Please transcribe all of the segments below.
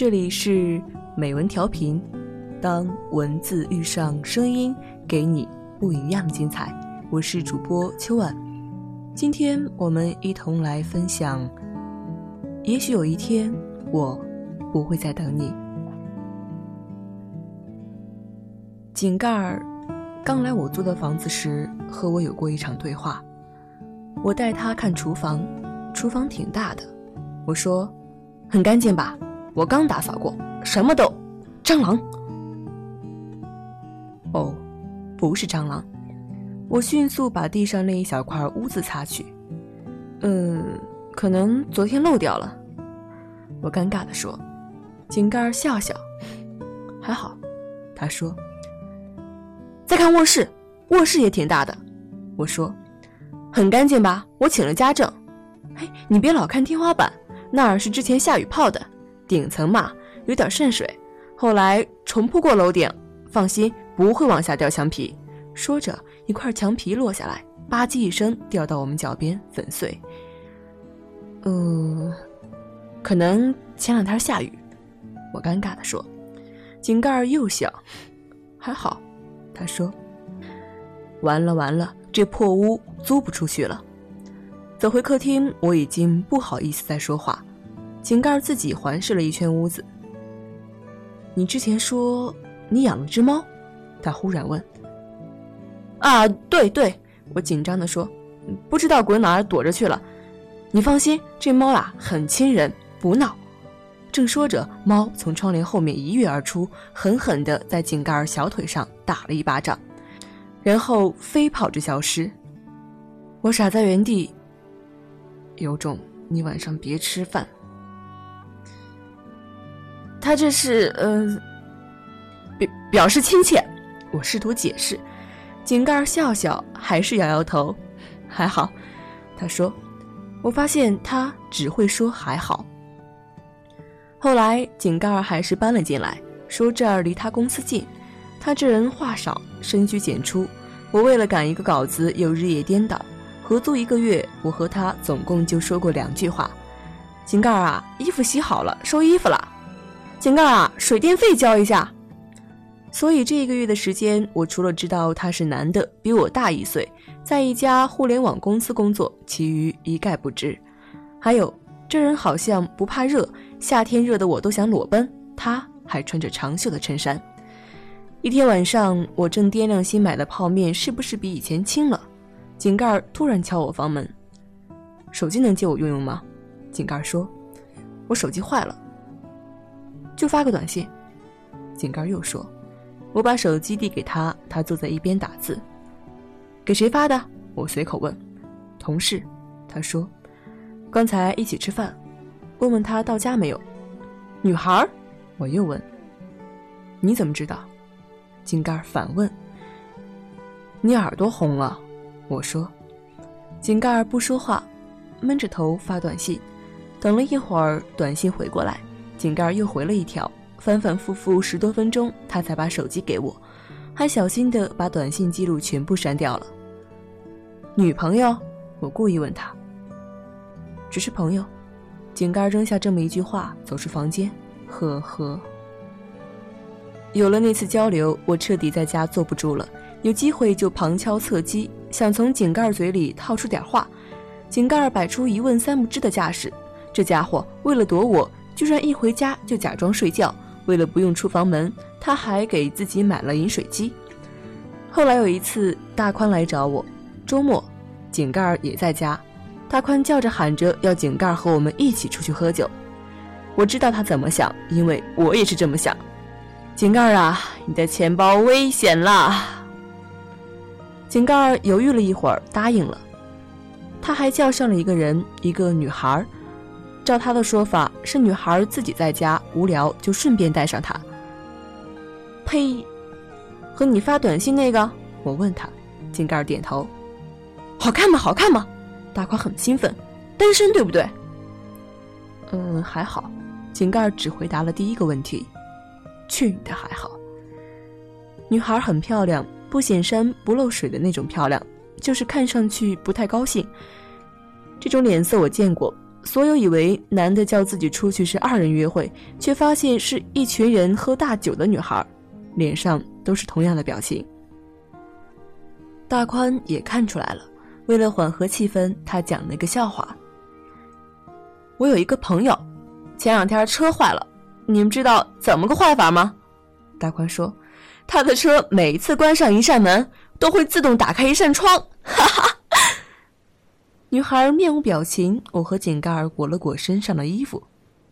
这里是美文调频，当文字遇上声音，给你不一样的精彩。我是主播秋婉，今天我们一同来分享。也许有一天，我不会再等你。井盖儿刚来我租的房子时，和我有过一场对话。我带他看厨房，厨房挺大的，我说：“很干净吧？”我刚打扫过，什么都，蟑螂。哦，不是蟑螂。我迅速把地上那一小块污渍擦去。嗯，可能昨天漏掉了。我尴尬的说。井盖笑笑，还好。他说。再看卧室，卧室也挺大的。我说，很干净吧？我请了家政。嘿，你别老看天花板，那儿是之前下雨泡的。顶层嘛，有点渗水，后来重铺过楼顶，放心，不会往下掉墙皮。说着，一块墙皮落下来，吧唧一声掉到我们脚边，粉碎。呃，可能前两天下雨。我尴尬地说。井盖又小，还好。他说：“完了完了，这破屋租不出去了。”走回客厅，我已经不好意思再说话。井盖自己环视了一圈屋子。你之前说你养了只猫，他忽然问。啊，对对，我紧张地说，不知道滚哪儿躲着去了。你放心，这猫啊很亲人，不闹。正说着，猫从窗帘后面一跃而出，狠狠地在井盖小腿上打了一巴掌，然后飞跑着消失。我傻在原地，有种你晚上别吃饭。他这是呃，表表示亲切。我试图解释，井盖笑笑，还是摇摇头。还好，他说。我发现他只会说还好。后来井盖还是搬了进来，说这儿离他公司近。他这人话少，深居简出。我为了赶一个稿子，又日夜颠倒。合租一个月，我和他总共就说过两句话：“井盖啊，衣服洗好了，收衣服了。”井盖啊，水电费交一下。所以这一个月的时间，我除了知道他是男的，比我大一岁，在一家互联网公司工作，其余一概不知。还有，这人好像不怕热，夏天热的我都想裸奔，他还穿着长袖的衬衫。一天晚上，我正掂量新买的泡面是不是比以前轻了，井盖突然敲我房门：“手机能借我用用吗？”井盖说：“我手机坏了。”就发个短信，井盖又说：“我把手机递给他，他坐在一边打字。给谁发的？”我随口问。同事，他说：“刚才一起吃饭，问问他到家没有。”女孩，我又问：“你怎么知道？”井盖反问：“你耳朵红了？”我说。井盖不说话，闷着头发短信。等了一会儿，短信回过来。井盖又回了一条，反反复复十多分钟，他才把手机给我，还小心地把短信记录全部删掉了。女朋友？我故意问他。只是朋友。井盖扔下这么一句话，走出房间。呵呵。有了那次交流，我彻底在家坐不住了，有机会就旁敲侧击，想从井盖嘴里套出点话。井盖摆出一问三不知的架势，这家伙为了躲我。居然一回家就假装睡觉，为了不用出房门，他还给自己买了饮水机。后来有一次，大宽来找我，周末，井盖也在家，大宽叫着喊着要井盖和我们一起出去喝酒。我知道他怎么想，因为我也是这么想。井盖啊，你的钱包危险啦。井盖犹豫了一会儿，答应了。他还叫上了一个人，一个女孩。照他的说法，是女孩自己在家无聊，就顺便带上他。呸！和你发短信那个，我问他，井盖点头。好看吗？好看吗？大宽很兴奋。单身对不对？嗯，还好。井盖只回答了第一个问题。去你的，还好。女孩很漂亮，不显山不漏水的那种漂亮，就是看上去不太高兴。这种脸色我见过。所有以为男的叫自己出去是二人约会，却发现是一群人喝大酒的女孩，脸上都是同样的表情。大宽也看出来了，为了缓和气氛，他讲了一个笑话。我有一个朋友，前两天车坏了，你们知道怎么个坏法吗？大宽说，他的车每次关上一扇门，都会自动打开一扇窗。哈哈。女孩面无表情，我和井盖儿裹了裹身上的衣服，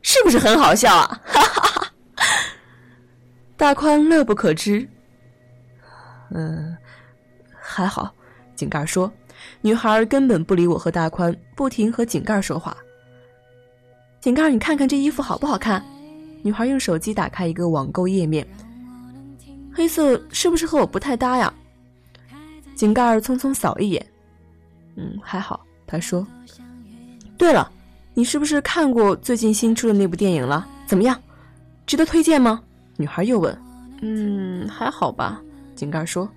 是不是很好笑啊？哈哈哈！大宽乐不可支。嗯，还好。井盖儿说，女孩根本不理我和大宽，不停和井盖儿说话。井盖儿，你看看这衣服好不好看？女孩用手机打开一个网购页面，黑色是不是和我不太搭呀？井盖儿匆匆扫一眼，嗯，还好。他说：“对了，你是不是看过最近新出的那部电影了？怎么样，值得推荐吗？”女孩又问。“嗯，还好吧。”井盖说。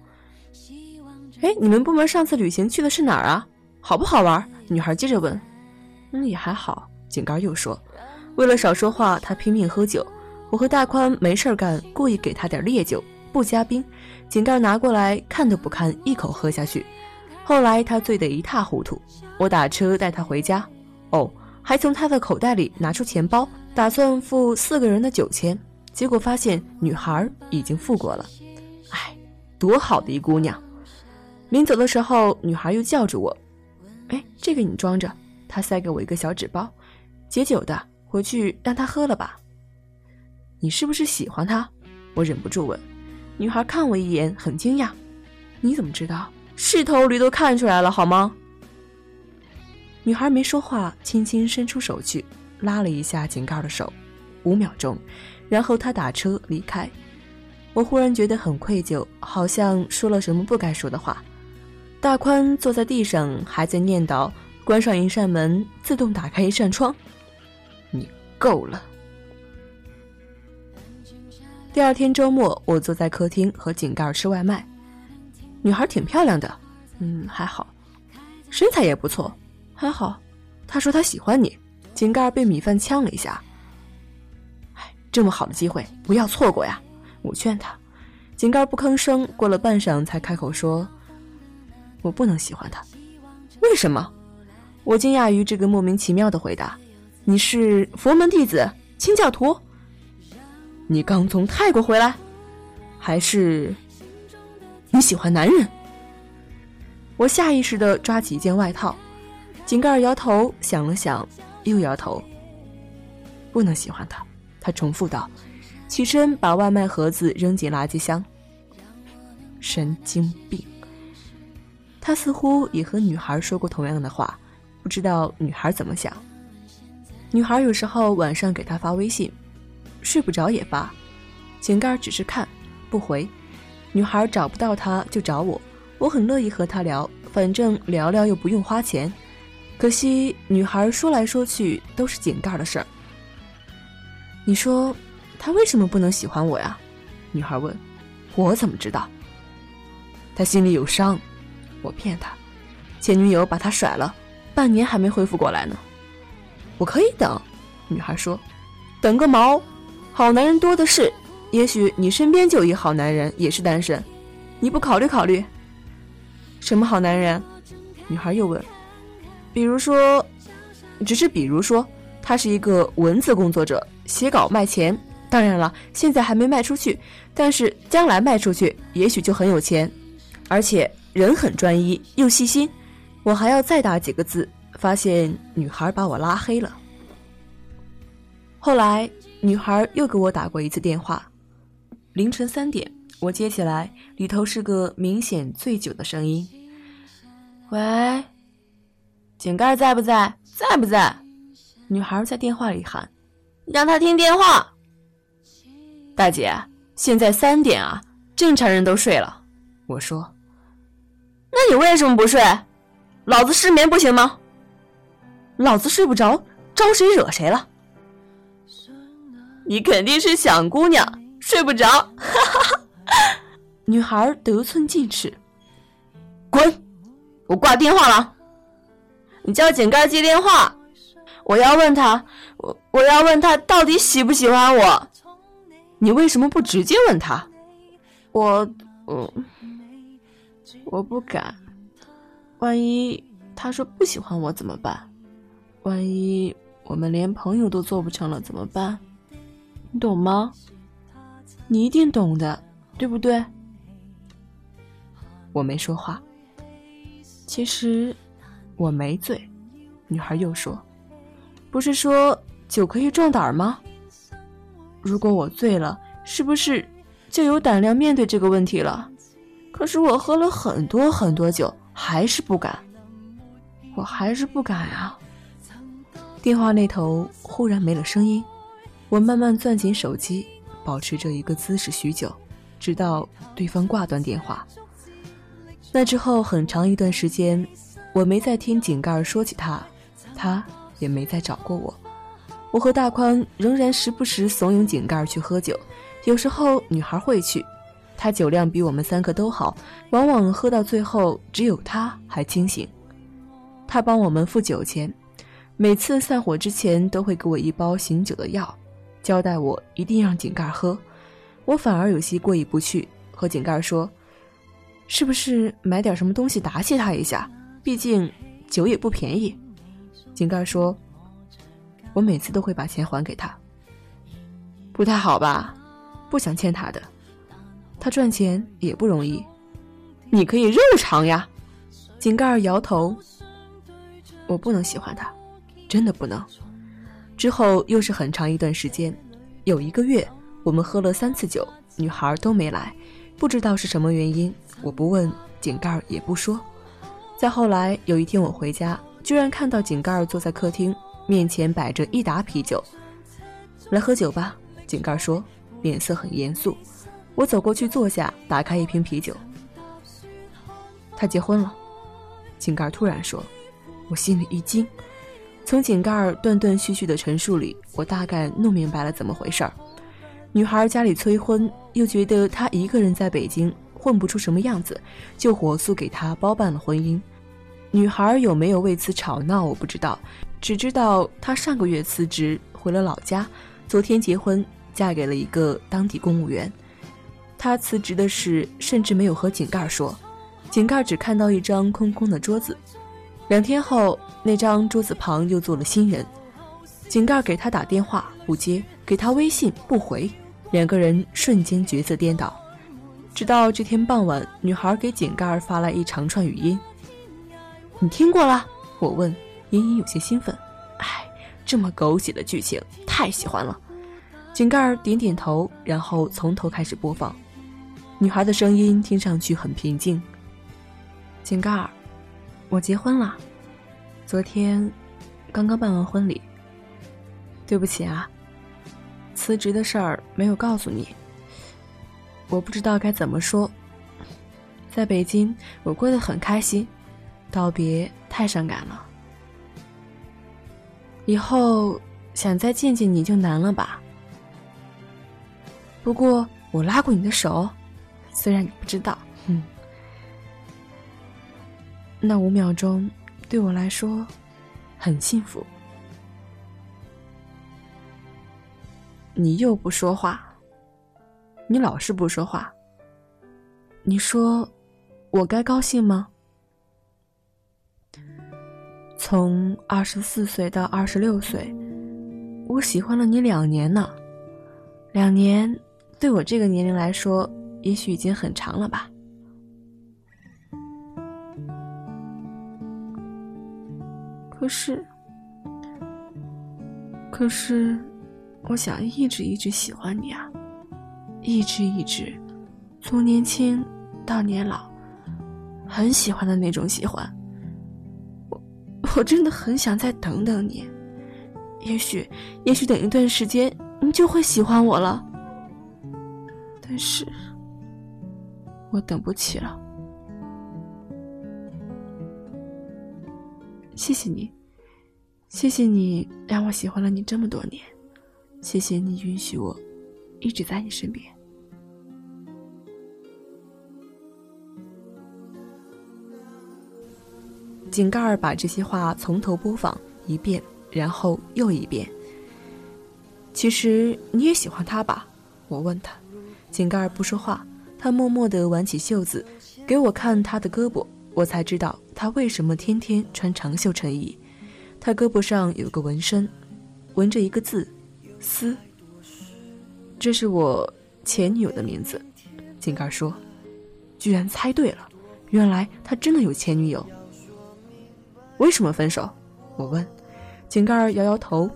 “哎，你们部门上次旅行去的是哪儿啊？好不好玩？”女孩接着问。“嗯，也还好。”井盖又说。为了少说话，他拼命喝酒。我和大宽没事干，故意给他点烈酒，不加冰。井盖拿过来看都不看，一口喝下去。后来他醉得一塌糊涂，我打车带他回家，哦，还从他的口袋里拿出钱包，打算付四个人的酒钱，结果发现女孩已经付过了。哎，多好的一姑娘！临走的时候，女孩又叫住我：“哎，这个你装着。”她塞给我一个小纸包，解酒的，回去让他喝了吧。你是不是喜欢他？我忍不住问。女孩看我一眼，很惊讶：“你怎么知道？”是头驴都看出来了，好吗？女孩没说话，轻轻伸出手去，拉了一下井盖的手，五秒钟，然后她打车离开。我忽然觉得很愧疚，好像说了什么不该说的话。大宽坐在地上，还在念叨：“关上一扇门，自动打开一扇窗。”你够了。第二天周末，我坐在客厅和井盖吃外卖。女孩挺漂亮的，嗯，还好，身材也不错，还好。她说她喜欢你。井盖被米饭呛了一下。哎，这么好的机会不要错过呀！我劝他。井盖不吭声，过了半晌才开口说：“我不能喜欢他。”为什么？我惊讶于这个莫名其妙的回答。你是佛门弟子，清教徒？你刚从泰国回来，还是？你喜欢男人？我下意识的抓起一件外套，井盖摇头，想了想，又摇头。不能喜欢他，他重复道，起身把外卖盒子扔进垃圾箱。神经病！他似乎也和女孩说过同样的话，不知道女孩怎么想。女孩有时候晚上给他发微信，睡不着也发，井盖只是看，不回。女孩找不到他就找我，我很乐意和他聊，反正聊聊又不用花钱。可惜女孩说来说去都是井盖的事儿。你说他为什么不能喜欢我呀？女孩问。我怎么知道？他心里有伤。我骗他，前女友把他甩了，半年还没恢复过来呢。我可以等。女孩说。等个毛，好男人多的是。也许你身边就一好男人，也是单身，你不考虑考虑？什么好男人？女孩又问。比如说，只是比如说，他是一个文字工作者，写稿卖钱。当然了，现在还没卖出去，但是将来卖出去，也许就很有钱。而且人很专一又细心。我还要再打几个字，发现女孩把我拉黑了。后来，女孩又给我打过一次电话。凌晨三点，我接起来，里头是个明显醉酒的声音。喂，井盖在不在？在不在？女孩在电话里喊：“让他听电话。”大姐，现在三点啊，正常人都睡了。我说：“那你为什么不睡？老子失眠不行吗？老子睡不着，招谁惹谁了？你肯定是想姑娘，睡不着。”哈哈哈。女孩得寸进尺，滚！我挂电话了。你叫井盖接电话。我要问他，我我要问他到底喜不喜欢我？你为什么不直接问他？我我我不敢，万一他说不喜欢我怎么办？万一我们连朋友都做不成了怎么办？你懂吗？你一定懂的，对不对？我没说话。其实我没醉。女孩又说。不是说酒可以壮胆吗？如果我醉了，是不是就有胆量面对这个问题了？可是我喝了很多很多酒，还是不敢。我还是不敢啊！电话那头忽然没了声音，我慢慢攥紧手机，保持着一个姿势许久，直到对方挂断电话。那之后很长一段时间，我没再听井盖说起他，他。也没再找过我。我和大宽仍然时不时怂恿井盖去喝酒，有时候女孩会去，她酒量比我们三个都好，往往喝到最后只有她还清醒。他帮我们付酒钱，每次散伙之前都会给我一包醒酒的药，交代我一定让井盖喝。我反而有些过意不去，和井盖说：“是不是买点什么东西答谢他一下？毕竟酒也不便宜。”井盖说：“我每次都会把钱还给他，不太好吧？不想欠他的，他赚钱也不容易，你可以肉偿呀。”井盖摇头：“我不能喜欢他，真的不能。”之后又是很长一段时间，有一个月我们喝了三次酒，女孩都没来，不知道是什么原因。我不问，井盖也不说。再后来有一天我回家。居然看到井盖坐在客厅，面前摆着一打啤酒。来喝酒吧，井盖说，脸色很严肃。我走过去坐下，打开一瓶啤酒。他结婚了，井盖突然说，我心里一惊。从井盖断断续续的陈述里，我大概弄明白了怎么回事儿。女孩家里催婚，又觉得她一个人在北京混不出什么样子，就火速给她包办了婚姻。女孩有没有为此吵闹，我不知道，只知道她上个月辞职回了老家，昨天结婚，嫁给了一个当地公务员。她辞职的事甚至没有和井盖说，井盖只看到一张空空的桌子。两天后，那张桌子旁又坐了新人，井盖给他打电话不接，给他微信不回，两个人瞬间角色颠倒。直到这天傍晚，女孩给井盖发来一长串语音。你听过了？我问，隐隐有些兴奋。哎，这么狗血的剧情，太喜欢了。井盖点点头，然后从头开始播放。女孩的声音听上去很平静。井盖，我结婚了，昨天刚刚办完婚礼。对不起啊，辞职的事儿没有告诉你。我不知道该怎么说。在北京，我过得很开心。道别太伤感了，以后想再见见你就难了吧。不过我拉过你的手，虽然你不知道，哼。那五秒钟对我来说很幸福。你又不说话，你老是不说话。你说我该高兴吗？从二十四岁到二十六岁，我喜欢了你两年呢。两年对我这个年龄来说，也许已经很长了吧。可是，可是，我想一直一直喜欢你啊，一直一直，从年轻到年老，很喜欢的那种喜欢。我真的很想再等等你，也许，也许等一段时间你就会喜欢我了。但是，我等不起了。谢谢你，谢谢你让我喜欢了你这么多年，谢谢你允许我一直在你身边。井盖儿把这些话从头播放一遍，然后又一遍。其实你也喜欢他吧？我问他。井盖儿不说话，他默默地挽起袖子，给我看他的胳膊。我才知道他为什么天天穿长袖衬衣。他胳膊上有个纹身，纹着一个字“思”。这是我前女友的名字。井盖说：“居然猜对了，原来他真的有前女友。”为什么分手？我问，井盖摇摇头。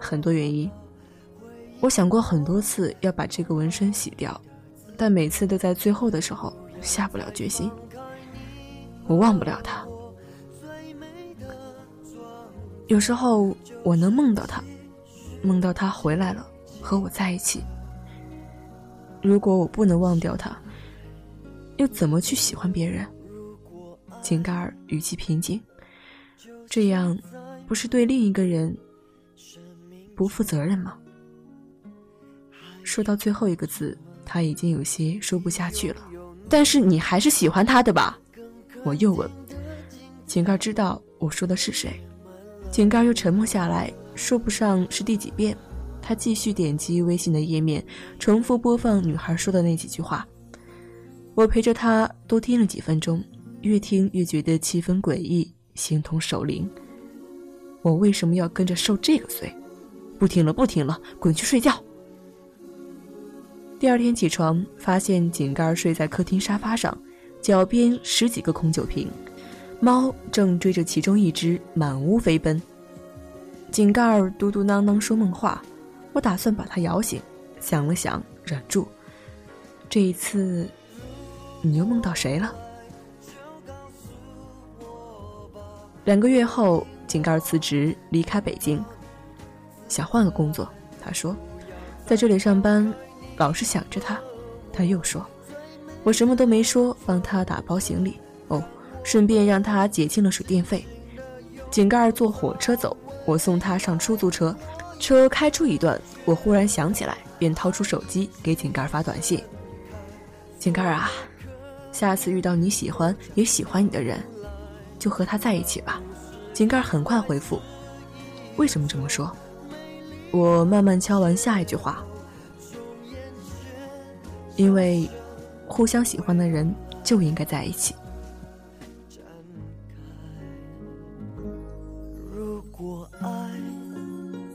很多原因。我想过很多次要把这个纹身洗掉，但每次都在最后的时候下不了决心。我忘不了他。有时候我能梦到他，梦到他回来了，和我在一起。如果我不能忘掉他，又怎么去喜欢别人？井盖儿语气平静，这样不是对另一个人不负责任吗？说到最后一个字，他已经有些说不下去了。但是你还是喜欢他的吧？我又问。井盖知道我说的是谁。井盖又沉默下来，说不上是第几遍。他继续点击微信的页面，重复播放女孩说的那几句话。我陪着他多听了几分钟。越听越觉得气氛诡异，形同守灵。我为什么要跟着受这个罪？不听了，不听了，滚去睡觉。第二天起床，发现井盖睡在客厅沙发上，脚边十几个空酒瓶，猫正追着其中一只满屋飞奔。井盖嘟嘟囔囔说梦话，我打算把它摇醒，想了想，忍住。这一次，你又梦到谁了？两个月后，井盖辞职离开北京，想换个工作。他说，在这里上班，老是想着他。他又说，我什么都没说，帮他打包行李，哦，顺便让他结清了水电费。井盖坐火车走，我送他上出租车。车开出一段，我忽然想起来，便掏出手机给井盖发短信：“井盖啊，下次遇到你喜欢也喜欢你的人。”就和他在一起吧，井盖很快回复。为什么这么说？我慢慢敲完下一句话。因为，互相喜欢的人就应该在一起。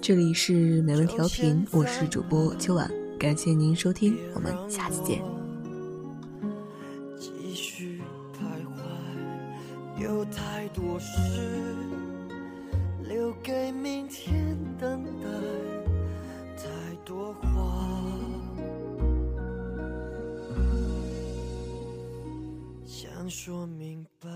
这里是美文调频，我是主播秋晚，感谢您收听，我们下次见。继续徘徊有太多事留给明天等说明白。